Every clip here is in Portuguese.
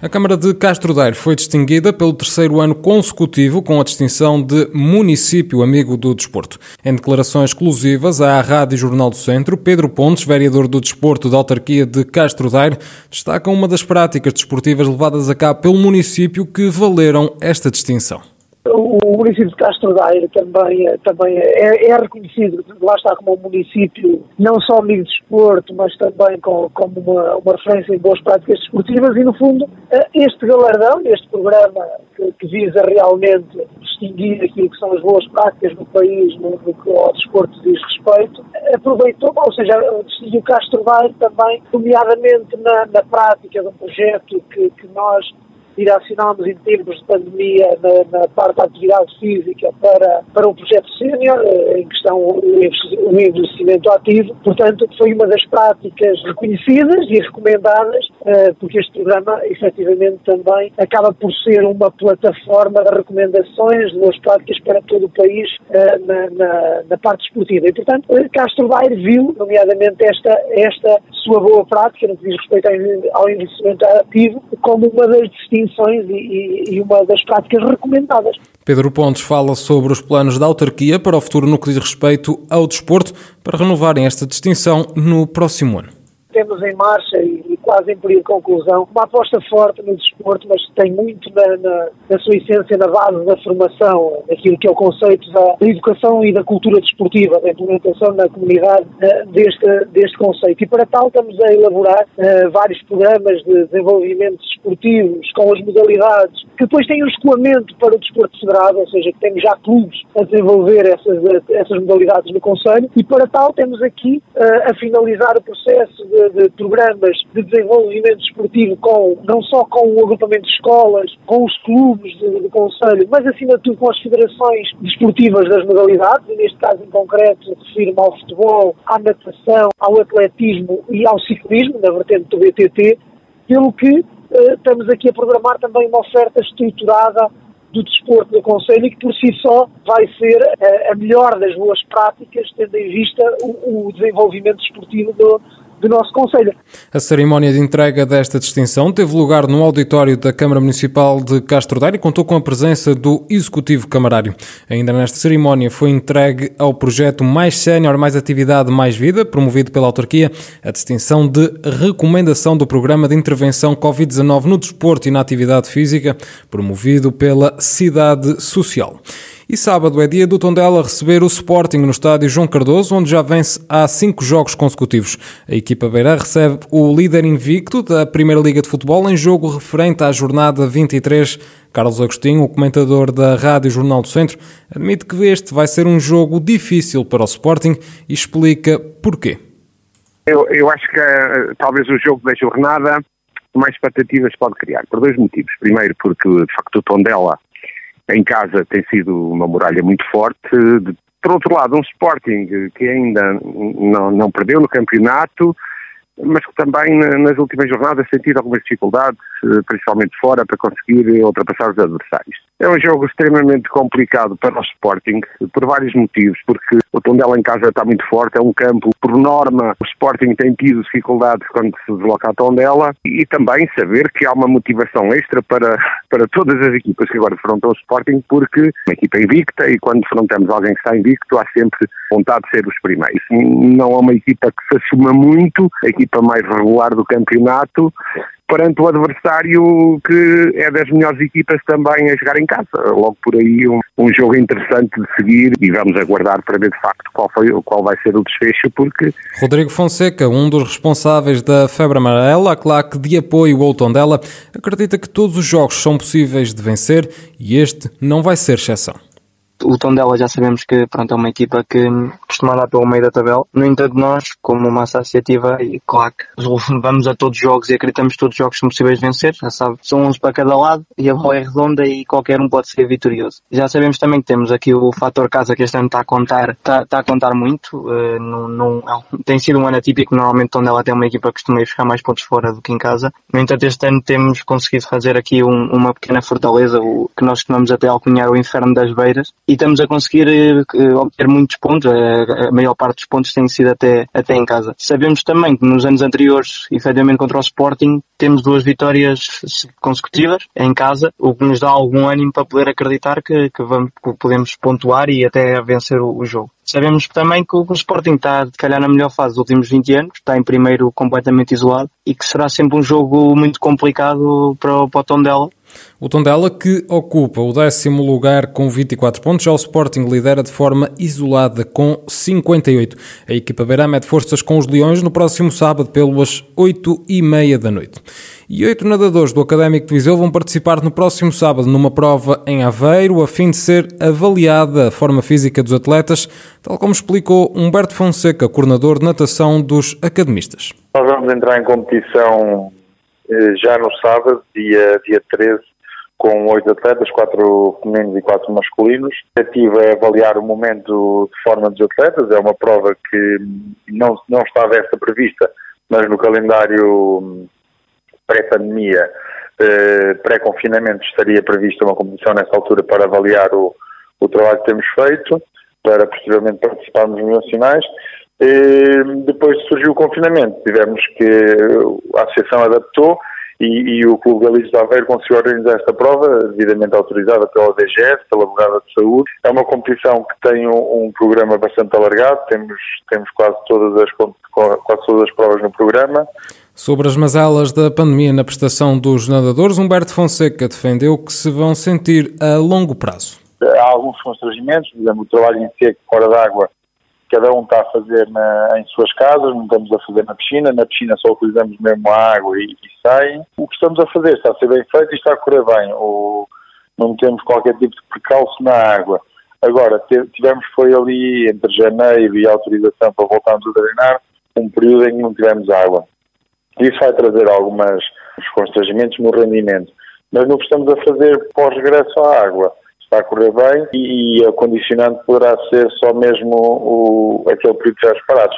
A Câmara de Castro Daire foi distinguida pelo terceiro ano consecutivo com a distinção de Município Amigo do Desporto. Em declarações exclusivas à Rádio Jornal do Centro, Pedro Pontes, vereador do Desporto da Autarquia de Castro Daire, destaca uma das práticas desportivas levadas a cabo pelo município que valeram esta distinção o município de Castro Daire também, também é, é, reconhecido, lá está como um município não só amigo de desporto, mas também com, como uma, uma referência em boas práticas desportivas e, no fundo, eh, este galardão, este programa que, que visa realmente distinguir aquilo que são as boas práticas no país no, no que ao desporto diz respeito, aproveitou, ou seja, distinguiu Castro Daire também, nomeadamente na, na prática de um projeto que, que nós direcionámos em tempos de pandemia na, na, parte da atividade física para, para um projeto sénior, eh, em questão o envelhecimento ativo. Portanto, foi uma das práticas reconhecidas e recomendadas, eh, porque este programa, efetivamente, também acaba por ser uma plataforma de recomendações de boas práticas para todo o país eh, na, na, na parte esportiva. E, portanto, Castro Bair viu, nomeadamente, esta, esta sua boa prática, no que diz respeito ao envelhecimento ativo, como uma das distinções e, e uma das práticas recomendadas. Pedro Pontes fala sobre os planos da autarquia para o futuro no que diz respeito ao desporto para renovarem esta distinção no próximo ano. Temos em marcha e quase em período de conclusão, uma aposta forte no desporto, mas tem muito na, na, na sua essência na base da formação, daquilo que é o conceito da, da educação e da cultura desportiva, da implementação na comunidade uh, deste, deste conceito. E para tal estamos a elaborar uh, vários programas de desenvolvimento desportivos com as modalidades, que depois têm um escoamento para o desporto federado, ou seja, que temos já clubes a desenvolver essas, essas modalidades no Conselho, e para tal temos aqui uh, a finalizar o processo de, de programas de desenvolvimento esportivo com, não só com o agrupamento de escolas, com os clubes do Conselho, mas acima de tudo com as federações desportivas das modalidades, e neste caso em concreto refiro-me ao futebol, à natação, ao atletismo e ao ciclismo, na vertente do BTT, pelo que eh, estamos aqui a programar também uma oferta estruturada do desporto do Conselho e que por si só vai ser a, eh, a melhor das boas práticas, tendo em vista o, o desenvolvimento desportivo do, do nosso Conselho. A cerimónia de entrega desta distinção teve lugar no auditório da Câmara Municipal de Castro Daire e contou com a presença do Executivo Camarário. Ainda nesta cerimónia foi entregue ao projeto Mais Sénior, Mais Atividade, Mais Vida, promovido pela autarquia, a distinção de recomendação do Programa de Intervenção Covid-19 no Desporto e na Atividade Física, promovido pela Cidade Social. E sábado é dia do Tondela receber o Sporting no estádio João Cardoso, onde já vence há cinco jogos consecutivos. A equipa beira recebe o líder invicto da Primeira Liga de Futebol em jogo referente à jornada 23. Carlos Agostinho, o comentador da Rádio Jornal do Centro, admite que este vai ser um jogo difícil para o Sporting e explica porquê. Eu, eu acho que uh, talvez o jogo da jornada mais expectativas pode criar, por dois motivos. Primeiro, porque de facto o Tondela em casa tem sido uma muralha muito forte. Por outro lado, um Sporting que ainda não, não perdeu no campeonato, mas que também nas últimas jornadas tem tido algumas dificuldades, eh, principalmente fora, para conseguir ultrapassar os adversários. É um jogo extremamente complicado para o Sporting, por vários motivos, porque o Tondela em casa está muito forte, é um campo, por norma, o Sporting tem tido dificuldades quando se desloca a Tondela, e também saber que há uma motivação extra para, para todas as equipas que agora defrontam o Sporting, porque uma equipa invicta, e quando defrontamos alguém que está invicto, há sempre vontade de ser os primeiros. Não é uma equipa que se assuma muito, a equipa mais regular do campeonato, perante o adversário que é das melhores equipas também a jogar em casa. Logo por aí um, um jogo interessante de seguir e vamos aguardar para ver de facto qual, foi, qual vai ser o desfecho, porque... Rodrigo Fonseca, um dos responsáveis da Febre Amarela, a claque de apoio ao Tondela, acredita que todos os jogos são possíveis de vencer e este não vai ser exceção. O Tondela já sabemos que pronto, é uma equipa que costuma andar pelo meio da tabela. No entanto, nós, como uma associativa, e claro que vamos a todos os jogos e acreditamos que todos os jogos são possíveis de vencer, já sabe, são uns para cada lado e a bola é redonda e qualquer um pode ser vitorioso. Já sabemos também que temos aqui o fator casa que este ano está a contar, está, está a contar muito. Uh, não, não, tem sido um ano atípico, normalmente Tondela tem uma equipa que costuma ir buscar mais pontos fora do que em casa. No entanto, este ano temos conseguido fazer aqui um, uma pequena fortaleza, o, que nós costumamos até alcunhar o inferno das beiras, e estamos a conseguir uh, obter muitos pontos, a, a, maior parte dos pontos tem sido até, até em casa. Sabemos também que nos anos anteriores, efetivamente contra o Sporting, temos duas vitórias consecutivas em casa, o que nos dá algum ânimo para poder acreditar que, que, vamos, que podemos pontuar e até vencer o, o jogo. Sabemos também que o Sporting está, de calhar, na melhor fase dos últimos 20 anos, está em primeiro completamente isolado e que será sempre um jogo muito complicado para, para o Tondela. O Tondela que ocupa o décimo lugar com 24 pontos, já o Sporting lidera de forma isolada com 58. A equipa beira mete forças com os Leões no próximo sábado pelas 8 e meia da noite. E oito nadadores do Académico de Viseu vão participar no próximo sábado numa prova em Aveiro, a fim de ser avaliada a forma física dos atletas, tal como explicou Humberto Fonseca, coordenador de natação dos academistas. Nós vamos entrar em competição já no sábado, dia, dia 13, com oito atletas, quatro femininos e quatro masculinos. A tentativa é avaliar o momento de forma dos atletas, é uma prova que não, não estava esta prevista, mas no calendário pré-pandemia, eh, pré-confinamento, estaria prevista uma competição nessa altura para avaliar o, o trabalho que temos feito, para posteriormente participarmos nos nacionais. Depois surgiu o confinamento, tivemos que a associação adaptou e, e, o Clube Galício de Aveiro conseguiu organizar esta prova, devidamente autorizada pela DGS, pela Brigada de Saúde. É uma competição que tem um, um, programa bastante alargado, temos, temos quase, todas as, quase todas as provas no programa. Sobre as mazelas da pandemia na prestação dos nadadores, Humberto Fonseca defendeu que se vão sentir a longo prazo. Há alguns constrangimentos, por exemplo, o trabalho em seco fora d'água, cada um está a fazer na, em suas casas, não estamos a fazer na piscina, na piscina só utilizamos mesmo a água e, e sai. O que estamos a fazer está a ser bem feito e está a correr bem, ou não temos qualquer tipo de precalço na água. Agora, tivemos foi ali entre janeiro e autorização para voltarmos a treinar, um período em que não tivemos água. Isso vai trazer alguns constrangimentos no rendimento. Mas que estamos a fazer pós-regresso à água está a correr bem e, e a condicionante poderá ser só mesmo o, aquele período de parados.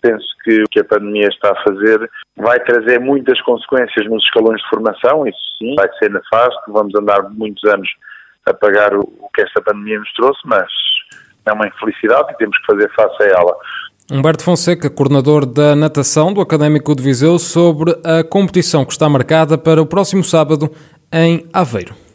Penso que o que a pandemia está a fazer vai trazer muitas consequências nos escalões de formação, isso sim, vai ser nefasto, vamos andar muitos anos a pagar o, o que esta pandemia nos trouxe, mas é uma infelicidade e temos que fazer face a ela. Humberto Fonseca, coordenador da natação do Académico de Viseu, sobre a competição que está marcada para o próximo sábado em Aveiro.